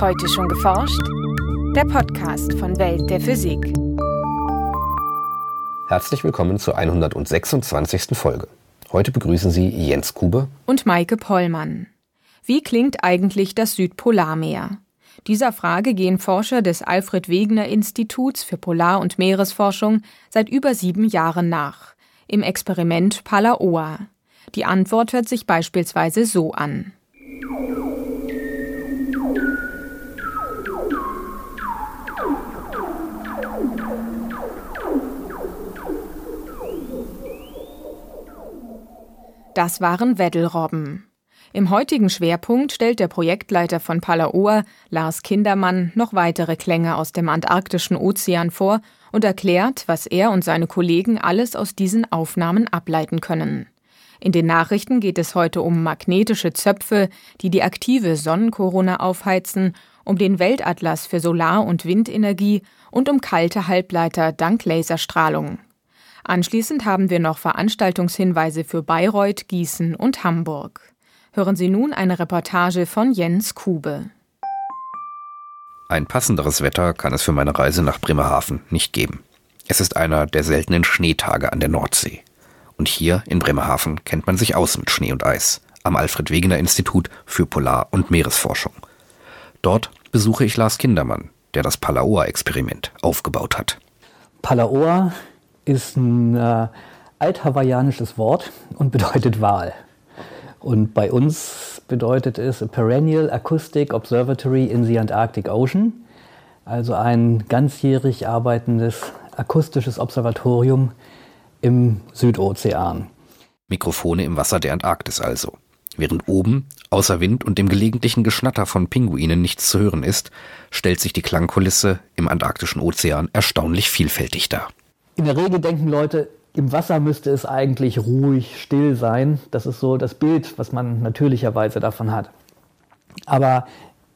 Heute schon geforscht? Der Podcast von Welt der Physik. Herzlich willkommen zur 126. Folge. Heute begrüßen Sie Jens Kube und Maike Pollmann. Wie klingt eigentlich das Südpolarmeer? Dieser Frage gehen Forscher des Alfred Wegener Instituts für Polar- und Meeresforschung seit über sieben Jahren nach. Im Experiment Palaoa. Die Antwort hört sich beispielsweise so an. Das waren Weddelrobben. Im heutigen Schwerpunkt stellt der Projektleiter von Palaoa, Lars Kindermann, noch weitere Klänge aus dem Antarktischen Ozean vor und erklärt, was er und seine Kollegen alles aus diesen Aufnahmen ableiten können. In den Nachrichten geht es heute um magnetische Zöpfe, die die aktive Sonnenkorona aufheizen, um den Weltatlas für Solar- und Windenergie und um kalte Halbleiter dank Laserstrahlung. Anschließend haben wir noch Veranstaltungshinweise für Bayreuth, Gießen und Hamburg. Hören Sie nun eine Reportage von Jens Kube. Ein passenderes Wetter kann es für meine Reise nach Bremerhaven nicht geben. Es ist einer der seltenen Schneetage an der Nordsee. Und hier in Bremerhaven kennt man sich aus mit Schnee und Eis am Alfred Wegener Institut für Polar- und Meeresforschung. Dort besuche ich Lars Kindermann, der das Palaoa-Experiment aufgebaut hat. Palaoa ist ein äh, althawaiianisches Wort und bedeutet Wal. Und bei uns bedeutet es a Perennial Acoustic Observatory in the Antarctic Ocean, also ein ganzjährig arbeitendes akustisches Observatorium im Südozean. Mikrofone im Wasser der Antarktis also. Während oben, außer Wind und dem gelegentlichen Geschnatter von Pinguinen nichts zu hören ist, stellt sich die Klangkulisse im Antarktischen Ozean erstaunlich vielfältig dar. In der Regel denken Leute, im Wasser müsste es eigentlich ruhig, still sein. Das ist so das Bild, was man natürlicherweise davon hat. Aber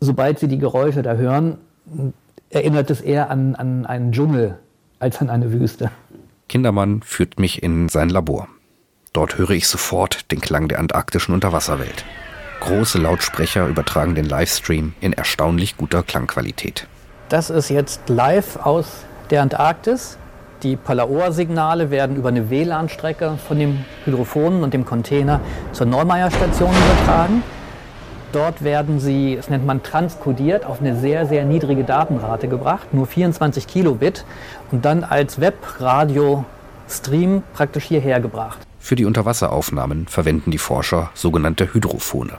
sobald Sie die Geräusche da hören, erinnert es eher an, an einen Dschungel als an eine Wüste. Kindermann führt mich in sein Labor. Dort höre ich sofort den Klang der antarktischen Unterwasserwelt. Große Lautsprecher übertragen den Livestream in erstaunlich guter Klangqualität. Das ist jetzt live aus der Antarktis. Die Palaoa-Signale werden über eine WLAN-Strecke von dem Hydrophonen und dem Container zur Neumeier-Station übertragen. Dort werden sie, das nennt man transkodiert, auf eine sehr, sehr niedrige Datenrate gebracht, nur 24 Kilobit, und dann als Webradio-Stream praktisch hierher gebracht. Für die Unterwasseraufnahmen verwenden die Forscher sogenannte Hydrophone.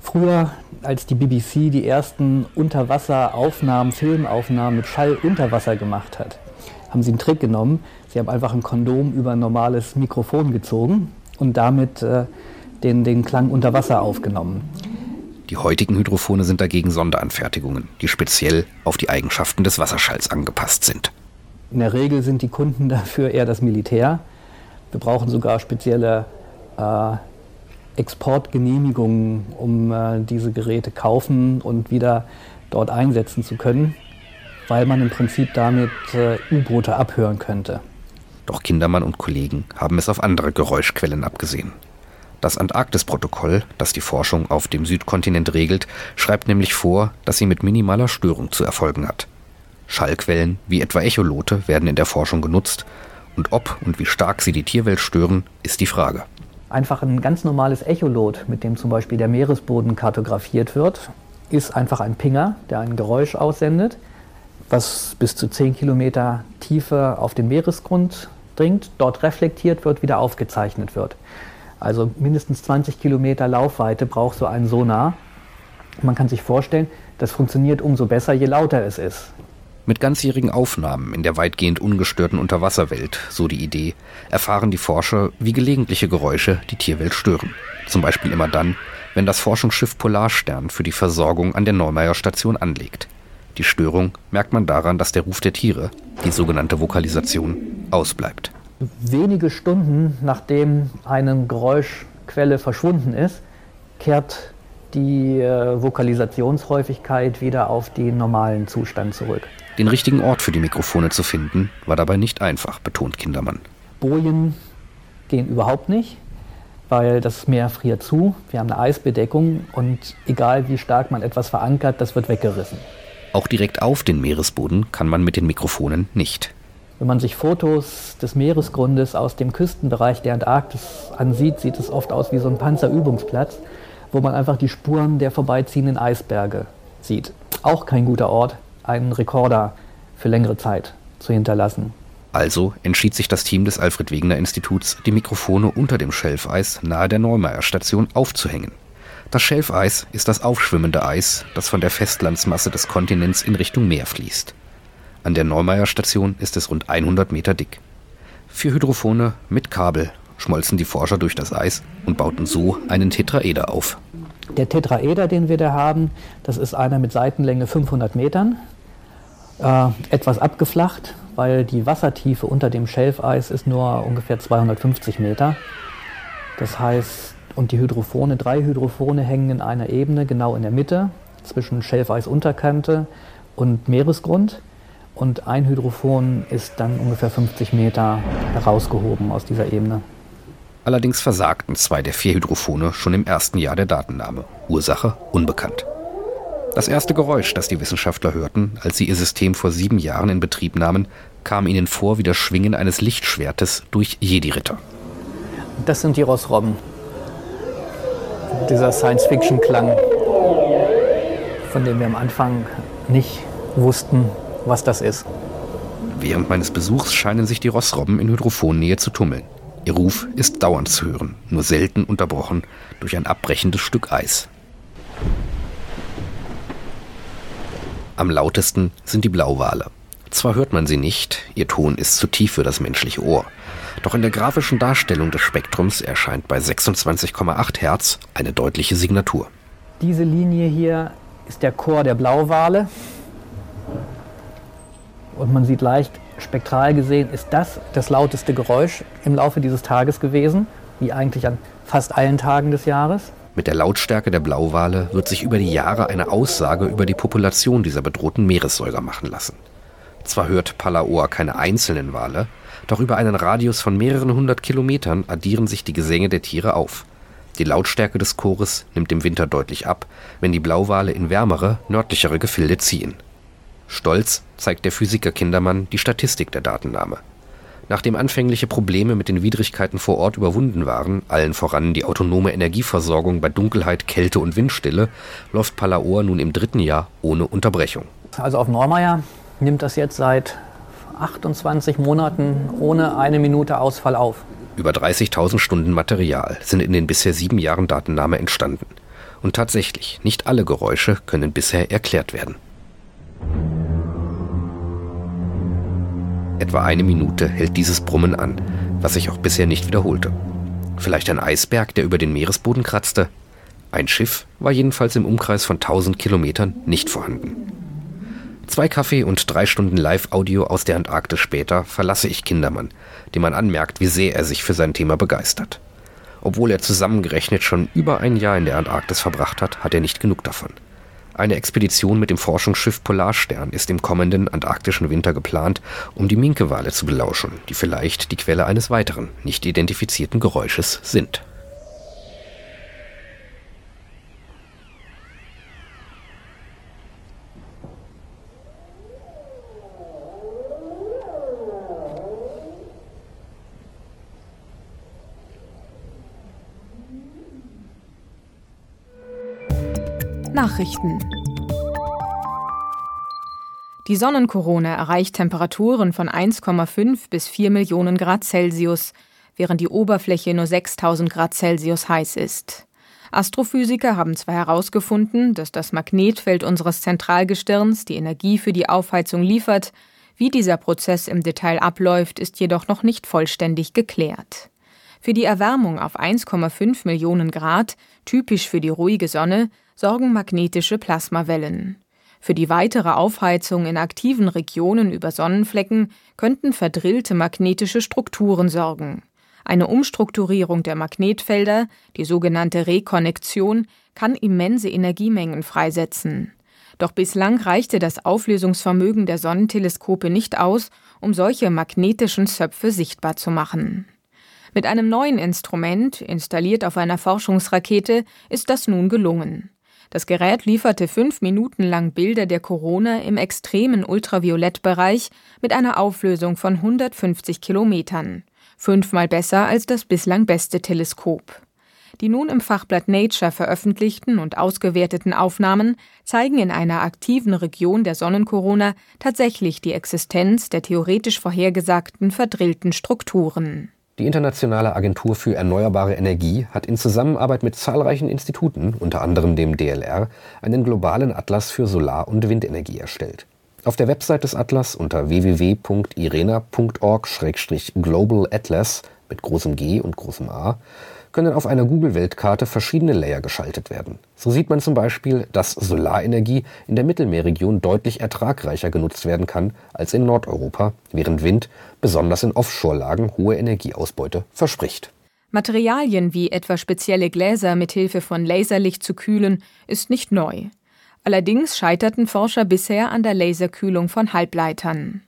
Früher, als die BBC die ersten Unterwasseraufnahmen, Filmaufnahmen mit Schall unter Wasser gemacht hat, haben sie einen Trick genommen. Sie haben einfach ein Kondom über ein normales Mikrofon gezogen und damit äh, den, den Klang unter Wasser aufgenommen. Die heutigen Hydrophone sind dagegen Sonderanfertigungen, die speziell auf die Eigenschaften des Wasserschalls angepasst sind. In der Regel sind die Kunden dafür eher das Militär. Wir brauchen sogar spezielle äh, Exportgenehmigungen, um äh, diese Geräte kaufen und wieder dort einsetzen zu können weil man im Prinzip damit äh, U-Boote abhören könnte. Doch Kindermann und Kollegen haben es auf andere Geräuschquellen abgesehen. Das Antarktis-Protokoll, das die Forschung auf dem Südkontinent regelt, schreibt nämlich vor, dass sie mit minimaler Störung zu erfolgen hat. Schallquellen wie etwa Echolote werden in der Forschung genutzt, und ob und wie stark sie die Tierwelt stören, ist die Frage. Einfach ein ganz normales Echolot, mit dem zum Beispiel der Meeresboden kartografiert wird, ist einfach ein Pinger, der ein Geräusch aussendet was bis zu 10 Kilometer Tiefe auf den Meeresgrund dringt, dort reflektiert wird, wieder aufgezeichnet wird. Also mindestens 20 Kilometer Laufweite braucht so ein Sonar. Man kann sich vorstellen, das funktioniert umso besser, je lauter es ist. Mit ganzjährigen Aufnahmen in der weitgehend ungestörten Unterwasserwelt, so die Idee, erfahren die Forscher, wie gelegentliche Geräusche die Tierwelt stören. Zum Beispiel immer dann, wenn das Forschungsschiff Polarstern für die Versorgung an der Neumeier Station anlegt. Die Störung merkt man daran, dass der Ruf der Tiere, die sogenannte Vokalisation, ausbleibt. Wenige Stunden nachdem eine Geräuschquelle verschwunden ist, kehrt die äh, Vokalisationshäufigkeit wieder auf den normalen Zustand zurück. Den richtigen Ort für die Mikrofone zu finden, war dabei nicht einfach, betont Kindermann. Bojen gehen überhaupt nicht, weil das Meer friert zu. Wir haben eine Eisbedeckung und egal wie stark man etwas verankert, das wird weggerissen. Auch direkt auf den Meeresboden kann man mit den Mikrofonen nicht. Wenn man sich Fotos des Meeresgrundes aus dem Küstenbereich der Antarktis ansieht, sieht es oft aus wie so ein Panzerübungsplatz, wo man einfach die Spuren der vorbeiziehenden Eisberge sieht. Auch kein guter Ort, einen Rekorder für längere Zeit zu hinterlassen. Also entschied sich das Team des Alfred Wegener Instituts, die Mikrofone unter dem Schelfeis nahe der Neumeier Station aufzuhängen. Das Schelfeis ist das aufschwimmende Eis, das von der Festlandsmasse des Kontinents in Richtung Meer fließt. An der Neumeier Station ist es rund 100 Meter dick. Vier Hydrophone mit Kabel schmolzen die Forscher durch das Eis und bauten so einen Tetraeder auf. Der Tetraeder, den wir da haben, das ist einer mit Seitenlänge 500 Metern, äh, etwas abgeflacht, weil die Wassertiefe unter dem Schelfeis ist nur ungefähr 250 Meter. Das heißt, und die Hydrophone, drei Hydrophone hängen in einer Ebene genau in der Mitte zwischen Schelfeisunterkante und Meeresgrund und ein Hydrophon ist dann ungefähr 50 Meter herausgehoben aus dieser Ebene. Allerdings versagten zwei der vier Hydrophone schon im ersten Jahr der Datennahme. Ursache unbekannt. Das erste Geräusch, das die Wissenschaftler hörten, als sie ihr System vor sieben Jahren in Betrieb nahmen, kam ihnen vor wie das Schwingen eines Lichtschwertes durch Jedi-Ritter. Das sind die Rossrobben. Dieser Science-Fiction-Klang, von dem wir am Anfang nicht wussten, was das ist. Während meines Besuchs scheinen sich die Rossrobben in Hydrophonnähe zu tummeln. Ihr Ruf ist dauernd zu hören, nur selten unterbrochen durch ein abbrechendes Stück Eis. Am lautesten sind die Blauwale. Zwar hört man sie nicht, ihr Ton ist zu tief für das menschliche Ohr, doch in der grafischen Darstellung des Spektrums erscheint bei 26,8 Hertz eine deutliche Signatur. Diese Linie hier ist der Chor der Blauwale. Und man sieht leicht, spektral gesehen ist das das lauteste Geräusch im Laufe dieses Tages gewesen, wie eigentlich an fast allen Tagen des Jahres. Mit der Lautstärke der Blauwale wird sich über die Jahre eine Aussage über die Population dieser bedrohten Meeressäuger machen lassen. Zwar hört Palaoa keine einzelnen Wale, doch über einen Radius von mehreren hundert Kilometern addieren sich die Gesänge der Tiere auf. Die Lautstärke des Chores nimmt im Winter deutlich ab, wenn die Blauwale in wärmere, nördlichere Gefilde ziehen. Stolz zeigt der Physiker Kindermann die Statistik der Datennahme. Nachdem anfängliche Probleme mit den Widrigkeiten vor Ort überwunden waren, allen voran die autonome Energieversorgung bei Dunkelheit, Kälte und Windstille, läuft Palaoa nun im dritten Jahr ohne Unterbrechung. Also auf Neumeier nimmt das jetzt seit 28 Monaten ohne eine Minute Ausfall auf. Über 30.000 Stunden Material sind in den bisher sieben Jahren Datennahme entstanden. Und tatsächlich, nicht alle Geräusche können bisher erklärt werden. Etwa eine Minute hält dieses Brummen an, was sich auch bisher nicht wiederholte. Vielleicht ein Eisberg, der über den Meeresboden kratzte? Ein Schiff war jedenfalls im Umkreis von 1000 Kilometern nicht vorhanden. Zwei Kaffee und drei Stunden Live-Audio aus der Antarktis später verlasse ich Kindermann, dem man anmerkt, wie sehr er sich für sein Thema begeistert. Obwohl er zusammengerechnet schon über ein Jahr in der Antarktis verbracht hat, hat er nicht genug davon. Eine Expedition mit dem Forschungsschiff Polarstern ist im kommenden antarktischen Winter geplant, um die Minkewale zu belauschen, die vielleicht die Quelle eines weiteren, nicht identifizierten Geräusches sind. Nachrichten. Die Sonnenkorone erreicht Temperaturen von 1,5 bis 4 Millionen Grad Celsius, während die Oberfläche nur 6000 Grad Celsius heiß ist. Astrophysiker haben zwar herausgefunden, dass das Magnetfeld unseres Zentralgestirns die Energie für die Aufheizung liefert, wie dieser Prozess im Detail abläuft, ist jedoch noch nicht vollständig geklärt. Für die Erwärmung auf 1,5 Millionen Grad, typisch für die ruhige Sonne, sorgen magnetische Plasmawellen. Für die weitere Aufheizung in aktiven Regionen über Sonnenflecken könnten verdrillte magnetische Strukturen sorgen. Eine Umstrukturierung der Magnetfelder, die sogenannte Rekonnektion, kann immense Energiemengen freisetzen. Doch bislang reichte das Auflösungsvermögen der Sonnenteleskope nicht aus, um solche magnetischen Zöpfe sichtbar zu machen. Mit einem neuen Instrument, installiert auf einer Forschungsrakete, ist das nun gelungen. Das Gerät lieferte fünf Minuten lang Bilder der Corona im extremen Ultraviolettbereich mit einer Auflösung von 150 Kilometern. Fünfmal besser als das bislang beste Teleskop. Die nun im Fachblatt Nature veröffentlichten und ausgewerteten Aufnahmen zeigen in einer aktiven Region der Sonnenkorona tatsächlich die Existenz der theoretisch vorhergesagten verdrillten Strukturen. Die Internationale Agentur für Erneuerbare Energie hat in Zusammenarbeit mit zahlreichen Instituten, unter anderem dem DLR, einen globalen Atlas für Solar- und Windenergie erstellt. Auf der Website des Atlas unter www.irena.org-global atlas mit großem G und großem A können auf einer Google-Weltkarte verschiedene Layer geschaltet werden. So sieht man zum Beispiel, dass Solarenergie in der Mittelmeerregion deutlich ertragreicher genutzt werden kann als in Nordeuropa, während Wind, besonders in Offshore-Lagen, hohe Energieausbeute verspricht. Materialien wie etwa spezielle Gläser mit Hilfe von Laserlicht zu kühlen, ist nicht neu. Allerdings scheiterten Forscher bisher an der Laserkühlung von Halbleitern.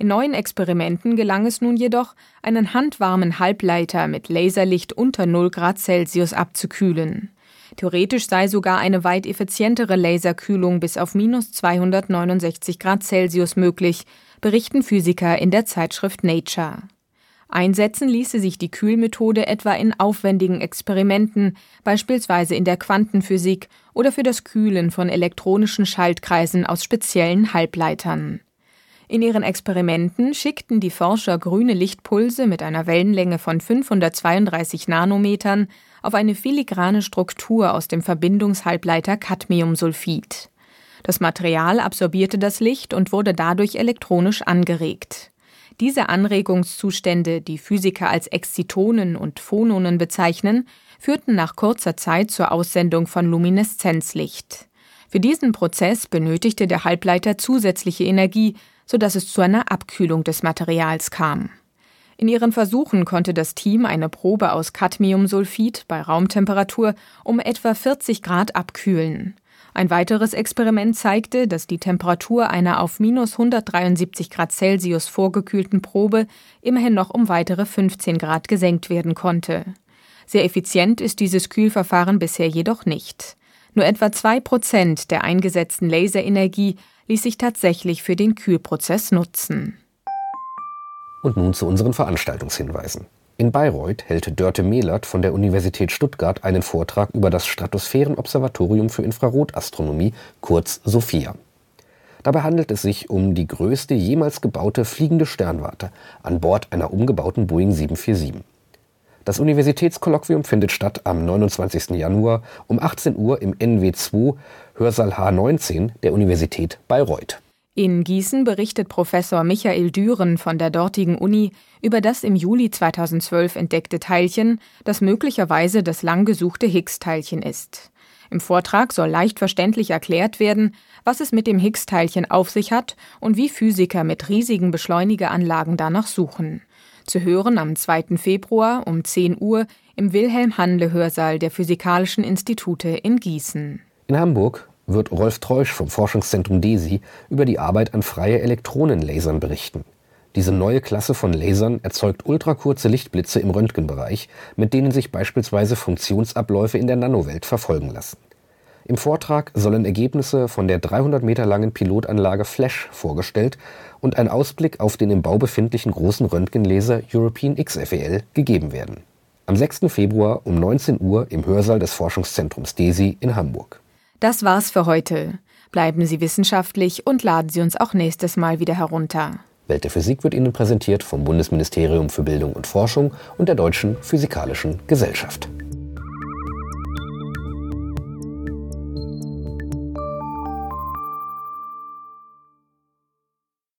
In neuen Experimenten gelang es nun jedoch, einen handwarmen Halbleiter mit Laserlicht unter 0 Grad Celsius abzukühlen. Theoretisch sei sogar eine weit effizientere Laserkühlung bis auf minus 269 Grad Celsius möglich, berichten Physiker in der Zeitschrift Nature. Einsetzen ließe sich die Kühlmethode etwa in aufwendigen Experimenten, beispielsweise in der Quantenphysik oder für das Kühlen von elektronischen Schaltkreisen aus speziellen Halbleitern. In ihren Experimenten schickten die Forscher grüne Lichtpulse mit einer Wellenlänge von 532 Nanometern auf eine filigrane Struktur aus dem Verbindungshalbleiter Cadmiumsulfid. Das Material absorbierte das Licht und wurde dadurch elektronisch angeregt. Diese Anregungszustände, die Physiker als Exzitonen und Phononen bezeichnen, führten nach kurzer Zeit zur Aussendung von Lumineszenzlicht. Für diesen Prozess benötigte der Halbleiter zusätzliche Energie, sodass es zu einer Abkühlung des Materials kam. In ihren Versuchen konnte das Team eine Probe aus Cadmiumsulfid bei Raumtemperatur um etwa 40 Grad abkühlen. Ein weiteres Experiment zeigte, dass die Temperatur einer auf minus 173 Grad Celsius vorgekühlten Probe immerhin noch um weitere 15 Grad gesenkt werden konnte. Sehr effizient ist dieses Kühlverfahren bisher jedoch nicht. Nur etwa zwei Prozent der eingesetzten Laserenergie ließ sich tatsächlich für den Kühlprozess nutzen. Und nun zu unseren Veranstaltungshinweisen. In Bayreuth hält Dörte Mehlert von der Universität Stuttgart einen Vortrag über das Stratosphärenobservatorium für Infrarotastronomie, kurz SOFIA. Dabei handelt es sich um die größte jemals gebaute fliegende Sternwarte an Bord einer umgebauten Boeing 747. Das Universitätskolloquium findet statt am 29. Januar um 18 Uhr im NW2 Hörsaal H19 der Universität Bayreuth. In Gießen berichtet Professor Michael Düren von der dortigen Uni über das im Juli 2012 entdeckte Teilchen, das möglicherweise das lang gesuchte Higgs-Teilchen ist. Im Vortrag soll leicht verständlich erklärt werden, was es mit dem Higgs-Teilchen auf sich hat und wie Physiker mit riesigen Beschleunigeranlagen danach suchen. Zu hören am 2. Februar um 10 Uhr im Wilhelm-Handle-Hörsaal der Physikalischen Institute in Gießen. In Hamburg wird Rolf Treusch vom Forschungszentrum DESI über die Arbeit an freie Elektronenlasern berichten. Diese neue Klasse von Lasern erzeugt ultrakurze Lichtblitze im Röntgenbereich, mit denen sich beispielsweise Funktionsabläufe in der Nanowelt verfolgen lassen. Im Vortrag sollen Ergebnisse von der 300 Meter langen Pilotanlage Flash vorgestellt und ein Ausblick auf den im Bau befindlichen großen Röntgenlaser European XFEL gegeben werden. Am 6. Februar um 19 Uhr im Hörsaal des Forschungszentrums DESI in Hamburg. Das war's für heute. Bleiben Sie wissenschaftlich und laden Sie uns auch nächstes Mal wieder herunter. Welt der Physik wird Ihnen präsentiert vom Bundesministerium für Bildung und Forschung und der Deutschen Physikalischen Gesellschaft.